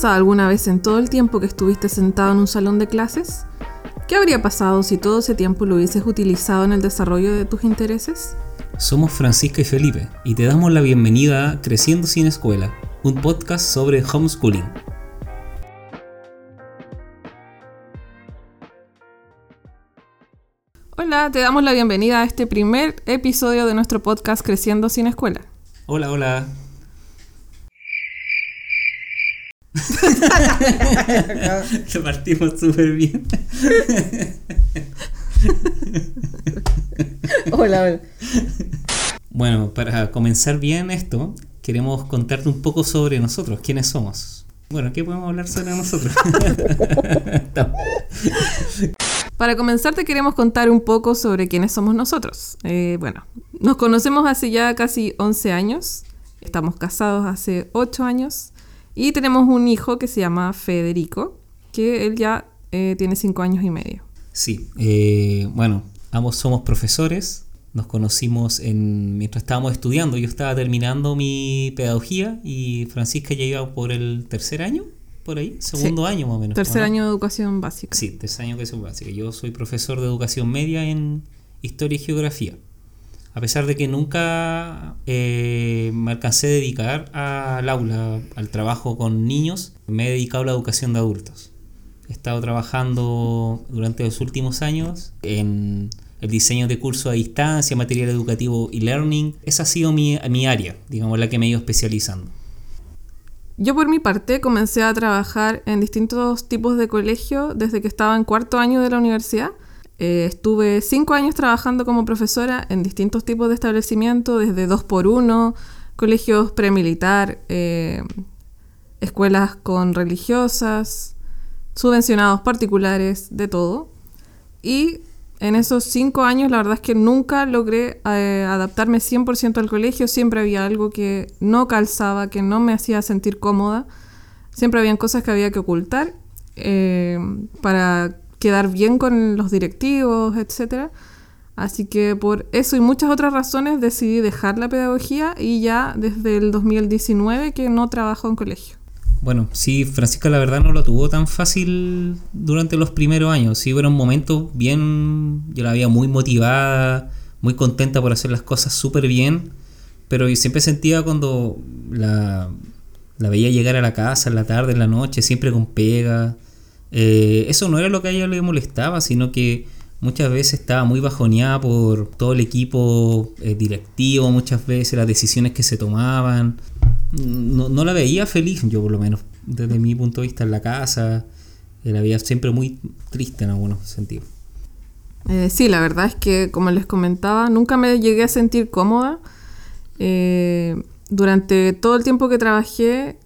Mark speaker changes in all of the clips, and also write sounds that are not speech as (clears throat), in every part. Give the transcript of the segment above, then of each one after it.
Speaker 1: pensado alguna vez en todo el tiempo que estuviste sentado en un salón de clases? ¿Qué habría pasado si todo ese tiempo lo hubieses utilizado en el desarrollo de tus intereses?
Speaker 2: Somos Francisca y Felipe y te damos la bienvenida a Creciendo sin Escuela, un podcast sobre homeschooling.
Speaker 1: Hola, te damos la bienvenida a este primer episodio de nuestro podcast Creciendo sin Escuela.
Speaker 2: Hola, hola. (laughs) Lo partimos súper bien. (laughs)
Speaker 1: Hola, hola.
Speaker 2: Bueno, para comenzar bien esto, queremos contarte un poco sobre nosotros, quiénes somos. Bueno, ¿qué podemos hablar sobre nosotros? (laughs)
Speaker 1: Para comenzar te queremos contar un poco sobre quiénes somos nosotros. Eh, bueno, nos conocemos hace ya casi 11 años, estamos casados hace 8 años y tenemos un hijo que se llama Federico, que él ya eh, tiene 5 años y medio.
Speaker 2: Sí, eh, bueno, ambos somos profesores, nos conocimos en, mientras estábamos estudiando, yo estaba terminando mi pedagogía y Francisca ya iba por el tercer año, por ahí, segundo año más o menos.
Speaker 1: Tercer año de educación básica.
Speaker 2: Sí, tercer año de educación básica. Yo soy profesor de educación media en historia y geografía. A pesar de que nunca eh, me alcancé a dedicar al aula, al trabajo con niños, me he dedicado a la educación de adultos. He estado trabajando durante los últimos años en el diseño de cursos a distancia, material educativo y learning. Esa ha sido mi, mi área, digamos, la que me he ido especializando.
Speaker 1: Yo por mi parte comencé a trabajar en distintos tipos de colegio desde que estaba en cuarto año de la universidad. Eh, estuve cinco años trabajando como profesora en distintos tipos de establecimientos, desde dos por uno, colegios premilitar, eh, escuelas con religiosas, subvencionados particulares, de todo. Y en esos cinco años la verdad es que nunca logré eh, adaptarme 100% al colegio, siempre había algo que no calzaba, que no me hacía sentir cómoda, siempre habían cosas que había que ocultar eh, para quedar bien con los directivos, etc. Así que por eso y muchas otras razones decidí dejar la pedagogía y ya desde el 2019 que no trabajo en colegio.
Speaker 2: Bueno, sí, Francisca la verdad no lo tuvo tan fácil durante los primeros años. Sí, fueron momentos bien, yo la veía muy motivada, muy contenta por hacer las cosas súper bien, pero siempre sentía cuando la, la veía llegar a la casa en la tarde, en la noche, siempre con pega. Eh, eso no era lo que a ella le molestaba, sino que muchas veces estaba muy bajoneada por todo el equipo eh, directivo, muchas veces las decisiones que se tomaban. No, la veía feliz, yo por lo menos, desde mi punto de vista en la casa. Eh, la veía siempre muy triste en algunos sentidos.
Speaker 1: Sí, la verdad es que, como les comentaba, nunca me llegué a sentir cómoda. Durante todo el tiempo que trabajé,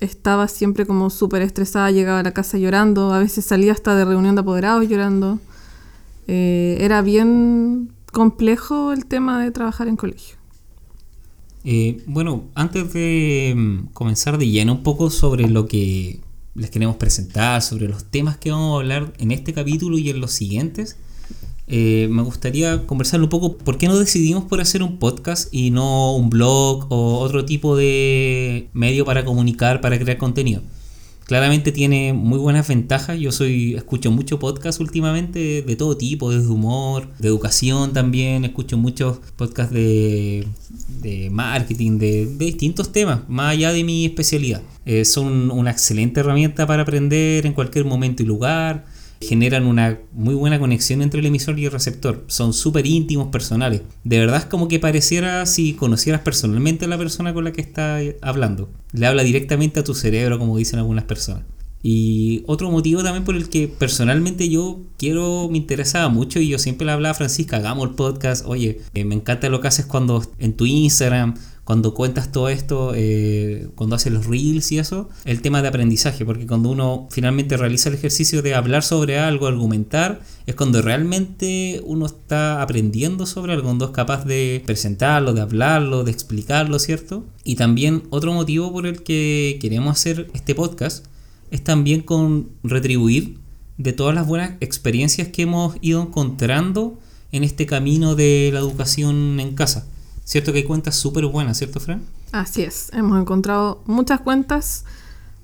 Speaker 1: estaba siempre como súper estresada, llegaba a la casa llorando, a veces salía hasta de reunión de apoderados llorando. Eh, era bien complejo el tema de trabajar en colegio.
Speaker 2: Bueno, antes de mm, comenzar de lleno un poco sobre lo que les queremos presentar, sobre los temas que vamos a hablar en este capítulo y en los siguientes, eh, me gustaría conversar un poco por qué no decidimos por hacer un podcast y no un blog o otro tipo de medio para comunicar, para crear contenido. Claramente tiene muy buenas ventajas. Yo soy escucho mucho podcast últimamente de todo tipo, desde humor, de educación también. Escucho muchos podcasts de, de marketing, de, de, distintos temas, más allá de mi especialidad. Eh, son una excelente herramienta para aprender en cualquier momento y lugar generan una muy buena conexión entre el emisor y el receptor. Son súper íntimos, personales. De verdad es como que pareciera si conocieras personalmente a la persona con la que está hablando. Le habla directamente a tu cerebro, como dicen algunas personas. Y otro motivo también por el que personalmente yo quiero, me interesaba mucho y yo siempre le hablaba a Francisca, hagamos el podcast, oye, eh, me encanta lo que haces cuando en tu Instagram, cuando cuentas todo esto, eh, cuando haces los reels y eso, el tema de aprendizaje, porque cuando uno finalmente realiza el ejercicio de hablar sobre algo, argumentar, es cuando realmente uno está aprendiendo sobre algo, cuando es capaz de presentarlo, de hablarlo, de explicarlo, ¿cierto? Y también otro motivo por el que queremos hacer este podcast es también con retribuir de todas las buenas experiencias que hemos ido encontrando en este camino de la educación en casa. ¿Cierto que hay cuentas súper buenas, ¿cierto, Fran?
Speaker 1: Así es, hemos encontrado muchas cuentas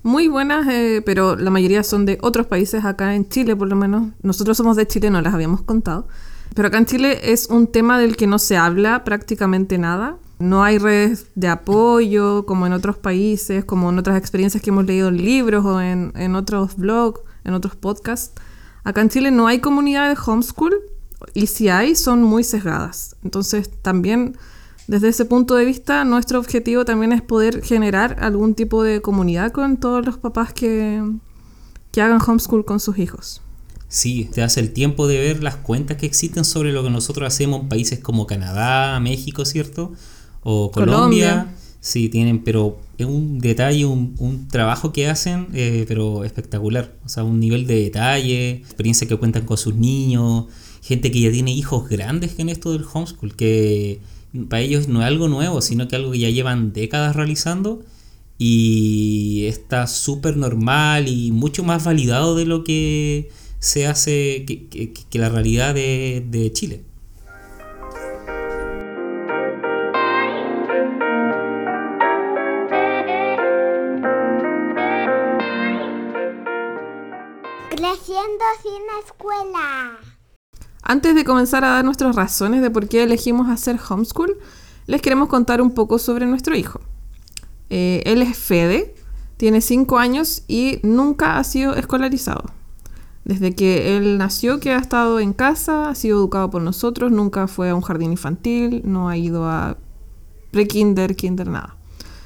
Speaker 1: muy buenas, eh, pero la mayoría son de otros países acá en Chile, por lo menos. Nosotros somos de Chile, no las habíamos contado. Pero acá en Chile es un tema del que no se habla prácticamente nada. No hay redes de apoyo como en otros países, como en otras experiencias que hemos leído en libros o en, en otros blogs, en otros podcasts. Acá en Chile no hay comunidad de homeschool y si hay son muy sesgadas. Entonces también desde ese punto de vista, nuestro objetivo también es poder generar algún tipo de comunidad con todos los papás que, que hagan homeschool con sus hijos.
Speaker 2: Sí, te das el tiempo de ver las cuentas que existen sobre lo que nosotros hacemos en países como Canadá, México, ¿cierto? O Colombia. Sí, tienen, pero es un detalle, un, trabajo que hacen, eh, pero espectacular. O sea, un nivel de detalle, experiencia que cuentan con sus niños, gente que ya tiene hijos grandes en esto del homeschool, que para ellos no es algo nuevo, sino que algo que ya llevan décadas realizando y está súper normal y mucho más validado de lo que se hace que, la realidad de, de Chile.
Speaker 1: Creciendo sin escuela. Antes de comenzar a dar nuestras razones de por qué elegimos hacer homeschool, les queremos contar un poco sobre nuestro hijo. Eh, él es Fede, tiene 5 años y nunca ha sido escolarizado. Desde que él nació, que ha estado en casa, ha sido educado por nosotros, nunca fue a un jardín infantil, no ha ido a pre-kinder, kinder, nada.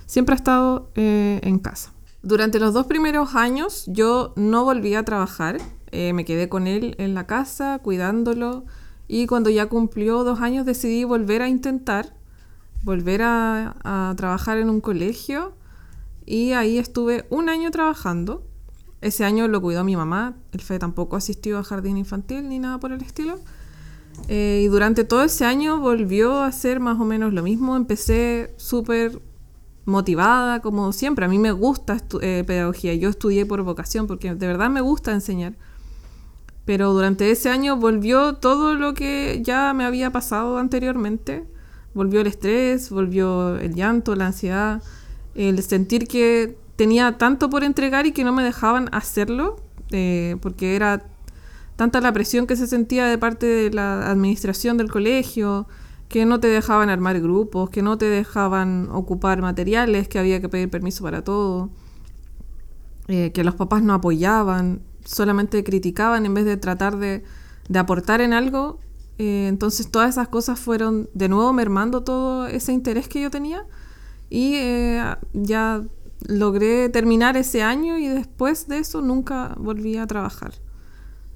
Speaker 1: Siempre ha estado eh, en casa. Durante los dos primeros años yo no volví a trabajar eh, me quedé con él en la casa, cuidándolo. Y cuando ya cumplió dos años decidí volver a intentar, volver a, trabajar en un colegio. Y ahí estuve un año trabajando. Ese año lo cuidó mi mamá. El FE tampoco asistió a jardín infantil ni nada por el estilo. Eh, y durante todo ese año volvió a hacer más o menos lo mismo. Empecé súper motivada, como siempre. A mí me gusta eh, pedagogía. Yo estudié por vocación porque de verdad me gusta enseñar. Pero durante ese año volvió todo lo que ya me había pasado anteriormente. Volvió el estrés, volvió el llanto, la ansiedad, el sentir que tenía tanto por entregar y que no me dejaban hacerlo, eh, porque era tanta la presión que se sentía de parte de la administración del colegio, que no te dejaban armar grupos, que no te dejaban ocupar materiales, que había que pedir permiso para todo, eh, que los papás no apoyaban solamente criticaban en vez de tratar de, aportar en algo. Eh, entonces todas esas cosas fueron de nuevo mermando todo ese interés que yo tenía y eh, ya logré terminar ese año y después de eso nunca volví a trabajar.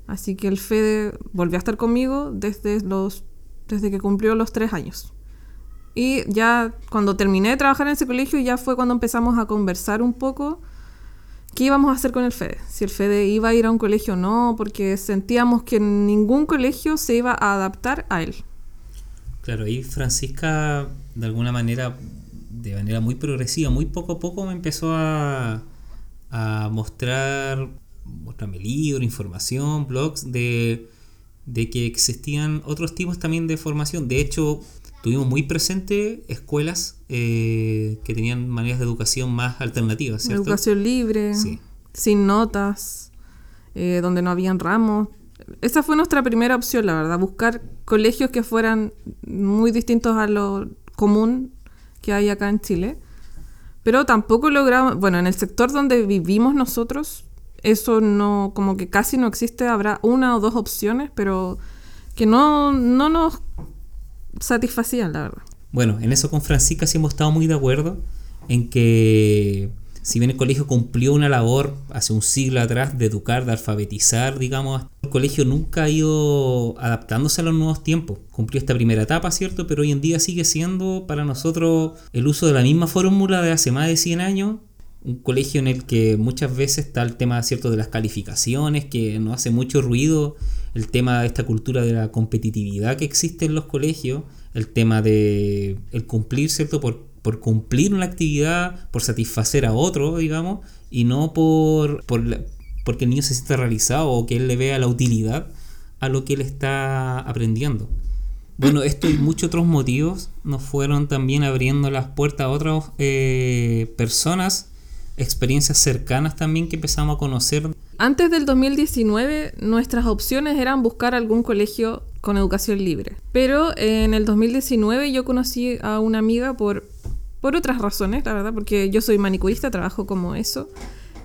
Speaker 1: Así que el Fede volvió a estar conmigo desde, los, desde que cumplió los tres años. Y ya cuando terminé de trabajar en ese colegio ya fue cuando empezamos a conversar un poco ¿Qué íbamos a hacer con el FEDE? Si el FEDE iba a ir a un colegio o no, porque sentíamos que ningún colegio se iba a adaptar a él.
Speaker 2: Claro, y Francisca, de alguna manera, de manera muy progresiva, muy poco a poco me empezó a, a mostrar, mostrarme libros, información, blogs de, de que existían otros tipos también de formación. De hecho, tuvimos muy presente escuelas eh, que tenían maneras de educación más alternativas. ¿cierto?
Speaker 1: Educación libre, sin notas, eh, donde no habían ramos. Esa fue nuestra primera opción, la verdad, buscar colegios que fueran muy distintos a lo común que hay acá en Chile. Pero tampoco logramos, bueno, en el sector donde vivimos nosotros, eso no, como que casi no existe, habrá una o dos opciones, pero que no, no nos satisfacían, la verdad.
Speaker 2: Bueno, en eso con Francisca sí hemos estado muy de acuerdo en que si bien el colegio cumplió una labor hace un siglo atrás de educar, de alfabetizar, digamos, el colegio nunca ha ido adaptándose a los nuevos tiempos. Cumplió esta primera etapa, ¿cierto? Pero hoy en día sigue siendo para nosotros el uso de la misma fórmula de hace más de 100 años. Un colegio en el que muchas veces está el tema, ¿cierto?, de las calificaciones, que no hace mucho ruido el tema de esta cultura de la competitividad que existe en los colegios, el tema de el cumplir, ¿cierto? Por, por cumplir una actividad, por satisfacer a otro, digamos, y no por, por porque el niño se sienta realizado o que él le vea la utilidad a lo que él está aprendiendo. Bueno, esto y muchos otros motivos nos fueron también abriendo las puertas a otras eh, personas experiencias cercanas también que empezamos a conocer.
Speaker 1: Antes del 2019, nuestras opciones eran buscar algún colegio con educación libre. Pero en el 2019 yo conocí a una amiga por, por otras razones, la verdad, porque yo soy manicurista, trabajo como eso.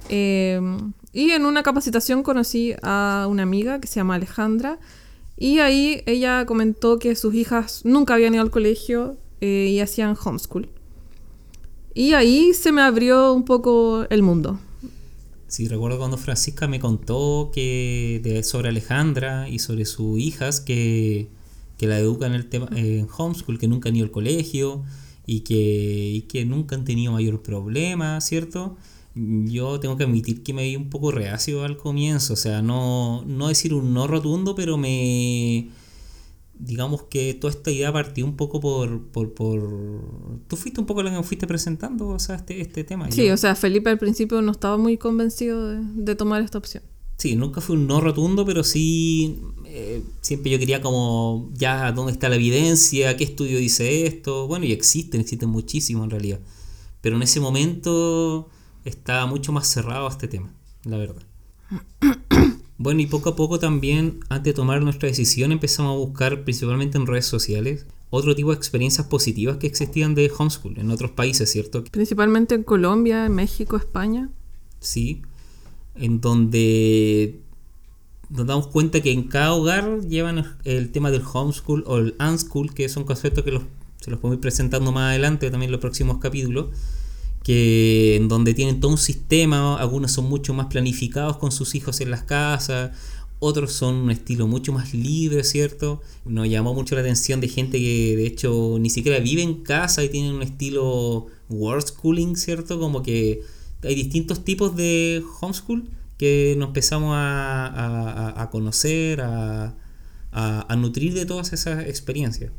Speaker 1: Eh, y en una capacitación conocí a una amiga que se llama Alejandra. Y ahí ella comentó que sus hijas nunca habían ido al colegio eh, y hacían homeschool. Y ahí se me abrió un poco el mundo.
Speaker 2: Sí, recuerdo cuando Francisca me contó que de, sobre Alejandra y sobre sus hijas que, la educan en, el tema, en homeschool, que nunca han ido al colegio y que, y que nunca han tenido mayor problema, ¿cierto? Yo tengo que admitir que me vi un poco reacio al comienzo, o sea, no, no decir un no rotundo, pero me, digamos que toda esta idea partió un poco por, por, Tú fuiste un poco la que fuiste presentando, o sea, este, este tema.
Speaker 1: Sí, o sea, Felipe al principio no estaba muy convencido de, tomar esta opción.
Speaker 2: Sí, nunca fue un no rotundo, pero sí eh, siempre yo quería como, ya, ¿dónde está la evidencia? ¿Qué estudio dice esto? Bueno, y existen, existen muchísimo en realidad. Pero en ese momento estaba mucho más cerrado a este tema, la verdad. (clears throat) Bueno, y poco a poco también, antes de tomar nuestra decisión, empezamos a buscar, principalmente en redes sociales, otro tipo de experiencias positivas que existían de homeschool en otros países, ¿cierto?
Speaker 1: Principalmente en Colombia, en México, España.
Speaker 2: Sí, en donde nos damos cuenta que en cada hogar llevan el tema del homeschool o el unschool, que son conceptos que se los podemos ir presentando más adelante también en los próximos capítulos que en donde tienen todo un sistema, algunos son mucho más planificados con sus hijos en las casas, otros son un estilo mucho más libre, ¿cierto? Nos llamó mucho la atención de gente que de hecho ni siquiera vive en casa y tienen un estilo world schooling, ¿cierto? Como que hay distintos tipos de homeschool que nos empezamos a, conocer, a, a nutrir de todas esas experiencias.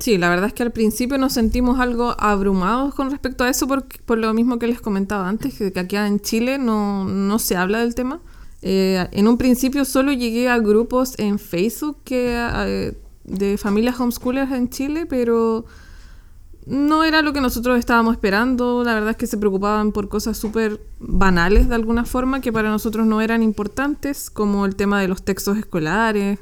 Speaker 1: Sí, la verdad es que al principio nos sentimos algo abrumados con respecto a eso por, por lo mismo que les comentaba antes, que, aquí en Chile no, se habla del tema. Eh, en un principio solo llegué a grupos en Facebook que, eh, de familias homeschoolers en Chile, pero no era lo que nosotros estábamos esperando. La verdad es que se preocupaban por cosas súper banales de alguna forma que para nosotros no eran importantes, como el tema de los textos escolares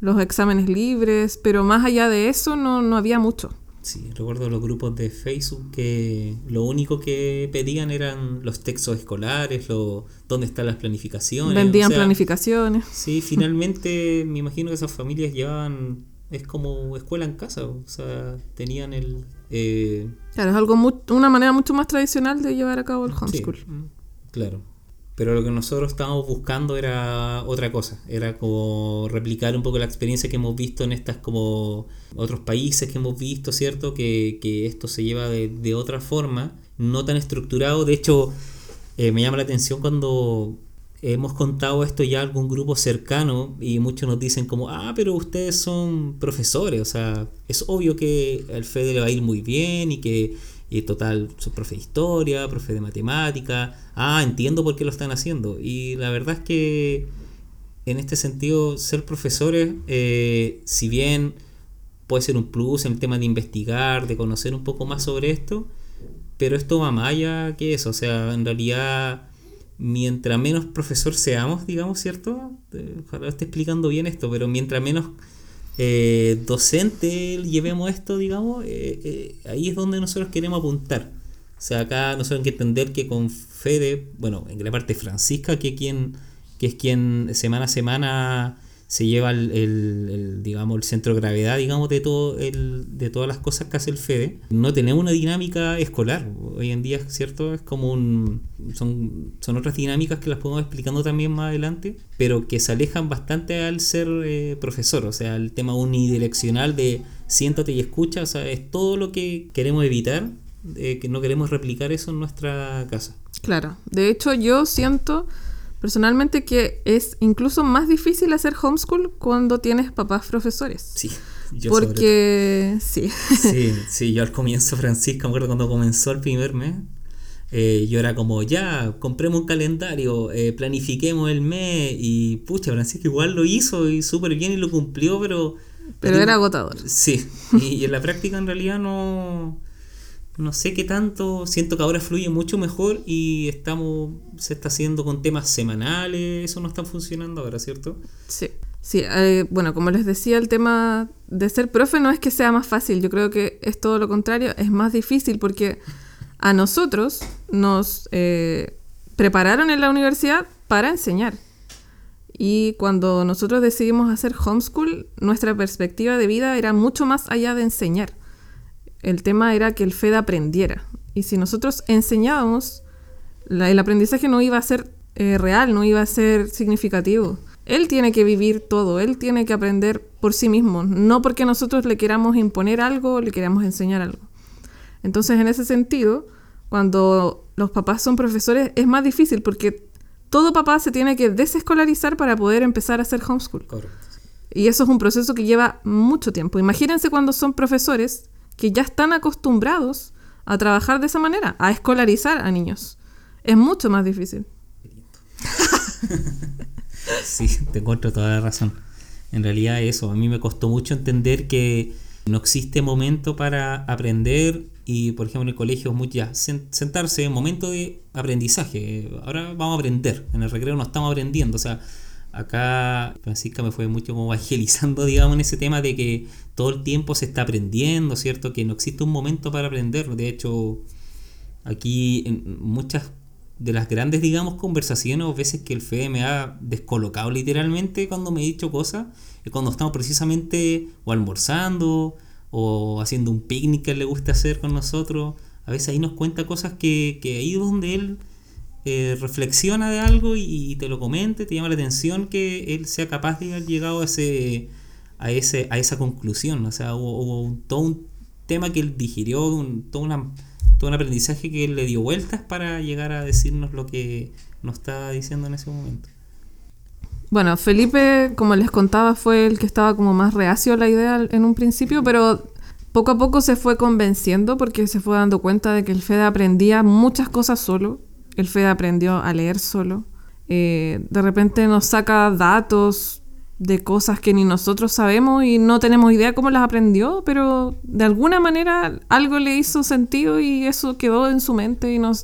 Speaker 1: los exámenes libres, pero más allá de eso no, no había mucho.
Speaker 2: Sí, recuerdo los grupos de Facebook que lo único que pedían eran los textos escolares, lo, dónde están las planificaciones.
Speaker 1: Vendían planificaciones.
Speaker 2: Sí, finalmente me imagino que esas familias llevaban, es como escuela en casa, o sea, tenían el... Eh,
Speaker 1: claro, es algo una manera mucho más tradicional de llevar a cabo el homeschool.
Speaker 2: Mm, claro. Pero lo que nosotros estábamos buscando era otra cosa, era como replicar un poco la experiencia que hemos visto en estas como otros países que hemos visto, ¿cierto? Que, esto se lleva de, otra forma, no tan estructurado. De hecho, eh, me llama la atención cuando hemos contado esto ya a algún grupo cercano y muchos nos dicen como, ah, pero ustedes son profesores, o sea, es obvio que al Fede le va a ir muy bien y que y total, su profe de historia, profe de matemática. Ah, entiendo por qué lo están haciendo. Y la verdad es que en este sentido, ser profesores, eh, si bien puede ser un plus en el tema de investigar, de conocer un poco más sobre esto, pero esto va más allá que eso. O sea, en realidad, mientras menos profesor seamos, digamos, ¿cierto? Eh, ojalá esté explicando bien esto, pero mientras menos eh, docente llevemos esto, digamos, eh, eh, ahí es donde nosotros queremos apuntar. O sea, acá nosotros hay que entender que con Fede, bueno, en gran parte Francisca, que, quien, que es quien semana a semana se lleva el, digamos, el centro de gravedad, digamos, de, todo el, de todas las cosas que hace el FEDE. No tenemos una dinámica escolar. Hoy en día, ¿cierto? Es como un... Son, son otras dinámicas que las podemos explicando también más adelante, pero que se alejan bastante al ser eh, profesor. O sea, el tema unidireccional de siéntate y escucha, o sea, es todo lo que queremos evitar, eh, que no queremos replicar eso en nuestra casa.
Speaker 1: Claro. De hecho, yo siento personalmente que es incluso más difícil hacer homeschool cuando tienes papás profesores.
Speaker 2: Sí.
Speaker 1: Yo Porque sí.
Speaker 2: Sí, (laughs) sí, yo al comienzo, Francisco, me acuerdo cuando comenzó el primer mes, eh, yo era como, ya, compremos un calendario, eh, planifiquemos el mes y pucha, Francisco igual lo hizo y súper bien y lo cumplió, pero...
Speaker 1: Pero era agotador.
Speaker 2: Sí, y, en la práctica en realidad no... no sé qué tanto, siento que ahora fluye mucho mejor y estamos, se está haciendo con temas semanales, eso no está funcionando ahora, ¿cierto?
Speaker 1: Sí. Sí, eh, bueno, como les decía, el tema de ser profe no es que sea más fácil, yo creo que es todo lo contrario, es más difícil porque a nosotros nos eh, prepararon en la universidad para enseñar. Y cuando nosotros decidimos hacer homeschool, nuestra perspectiva de vida era mucho más allá de enseñar. El tema era que el FED aprendiera. Y si nosotros enseñábamos, el aprendizaje no iba a ser eh, real, no iba a ser significativo. Él tiene que vivir todo, él tiene que aprender por sí mismo, no porque nosotros le queramos imponer algo o le queramos enseñar algo. Entonces, en ese sentido, cuando los papás son profesores, es más difícil porque todo papá se tiene que desescolarizar para poder empezar a hacer homeschool. Y eso es un proceso que lleva mucho tiempo. Imagínense cuando son profesores que ya están acostumbrados a trabajar de esa manera, a escolarizar a niños. Es mucho más difícil. (laughs)
Speaker 2: sí, te encuentro toda la razón. En realidad eso, a mí me costó mucho entender que no existe momento para aprender y, por ejemplo, en el colegio, ya, sentarse, momento de aprendizaje. Ahora vamos a aprender. En el recreo no estamos aprendiendo. O sea, acá Francisca me fue mucho como evangelizando, (laughs) digamos, en ese tema de que todo el tiempo se está aprendiendo, ¿cierto? Que no existe un momento para aprender. De hecho, aquí en muchas de las grandes, digamos, conversaciones o veces que el FE me ha descolocado literalmente cuando me he dicho cosas, es cuando estamos precisamente o almorzando o haciendo un picnic que le gusta hacer con nosotros. A veces ahí nos cuenta cosas que, que ahí donde él eh, reflexiona de algo y, te lo comente, te llama la atención que él sea capaz de haber llegado a ese, a ese, a esa conclusión. O sea, hubo, todo un tema que él digirió, un, todo, una, todo un aprendizaje que él le dio vueltas para llegar a decirnos lo que nos está diciendo en ese momento.
Speaker 1: Bueno, Felipe, como les contaba, fue el que estaba como más reacio a la idea en un principio, pero poco a poco se fue convenciendo porque se fue dando cuenta de que el FED aprendía muchas cosas solo el Fede aprendió a leer solo. Eh, de repente nos saca datos de cosas que ni nosotros sabemos y no tenemos idea cómo las aprendió, pero de alguna manera algo le hizo sentido y eso quedó en su mente y no,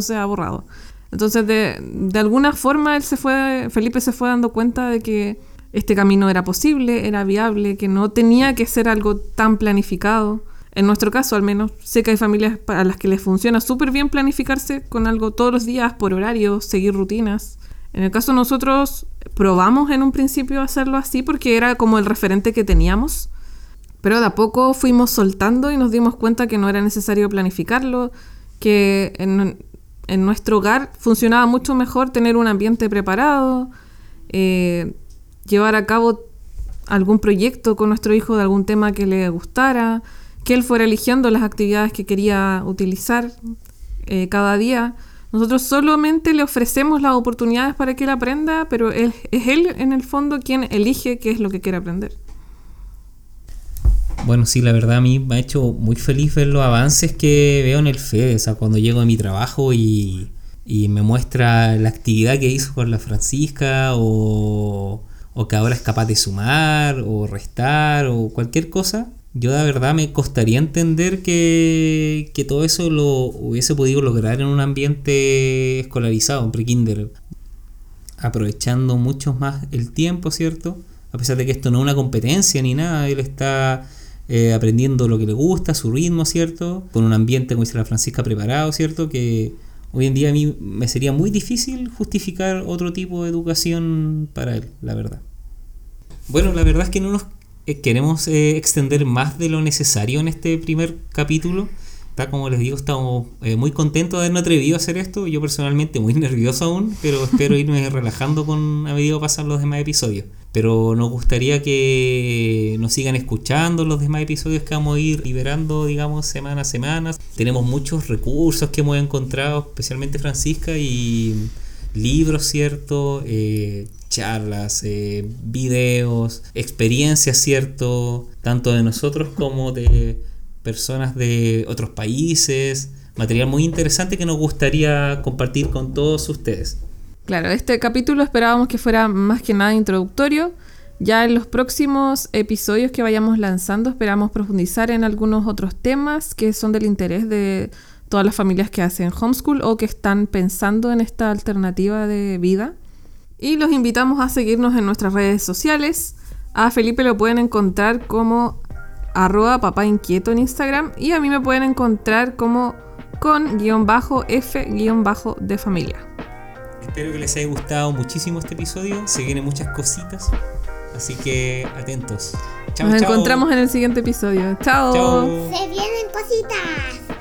Speaker 1: se ha borrado. Entonces, de, de, alguna forma, él se fue, Felipe se fue dando cuenta de que este camino era posible, era viable, que no tenía que ser algo tan planificado. En nuestro caso, al menos, sé que hay familias para las que les funciona súper bien planificarse con algo todos los días, por horario, seguir rutinas. En el caso de nosotros, probamos en un principio hacerlo así porque era como el referente que teníamos, pero de a poco fuimos soltando y nos dimos cuenta que no era necesario planificarlo, que en, nuestro hogar funcionaba mucho mejor tener un ambiente preparado, eh, llevar a cabo algún proyecto con nuestro hijo de algún tema que le gustara, que él fuera eligiendo las actividades que quería utilizar eh, cada día. Nosotros solamente le ofrecemos las oportunidades para que él aprenda, pero es él en el fondo quien elige qué es lo que quiere aprender.
Speaker 2: Bueno, sí, la verdad a mí me ha hecho muy feliz ver los avances que veo en el FED. O sea, cuando llego a mi trabajo y, y me muestra la actividad que hizo con la Francisca o, o que ahora es capaz de sumar o restar o cualquier cosa, yo de verdad me costaría entender que, todo eso lo hubiese podido lograr en un ambiente escolarizado, en pre-kinder, aprovechando mucho más el tiempo, ¿cierto? A pesar de que esto no es una competencia ni nada, él está eh, aprendiendo lo que le gusta, su ritmo, ¿cierto? Con un ambiente, como dice la Francisca, preparado, ¿cierto? Que hoy en día a mí me sería muy difícil justificar otro tipo de educación para él, la verdad. Bueno, la verdad es que no nos eh, queremos eh, extender más de lo necesario en este primer capítulo. Está, como les digo, estamos eh, muy contentos de habernos atrevido a hacer esto. Yo personalmente muy (laughs) nervioso aún, pero espero (laughs) irme relajando con a medida que pasan los demás episodios. Pero nos gustaría que nos sigan escuchando los demás episodios que vamos a ir liberando, digamos, semana a semana. Tenemos muchos recursos que hemos encontrado, especialmente Francisca, y libros, ¿cierto? Eh, charlas, eh, videos, experiencias, ¿cierto? Tanto de nosotros como de personas de otros países. Material muy interesante que nos gustaría compartir con todos ustedes.
Speaker 1: Claro, este capítulo esperábamos que fuera más que nada introductorio. Ya en los próximos episodios que vayamos lanzando esperamos profundizar en algunos otros temas que son del interés de todas las familias que hacen homeschool o que están pensando en esta alternativa de vida. Y los invitamos a seguirnos en nuestras redes sociales. A Felipe lo pueden encontrar como arroba papá inquieto en Instagram y a mí me pueden encontrar como con guion bajo F guion bajo de familia.
Speaker 2: Espero que les haya gustado muchísimo este episodio. Se vienen muchas cositas. Así que atentos.
Speaker 1: Nos encontramos en el siguiente episodio. Chao.
Speaker 3: Se vienen cositas.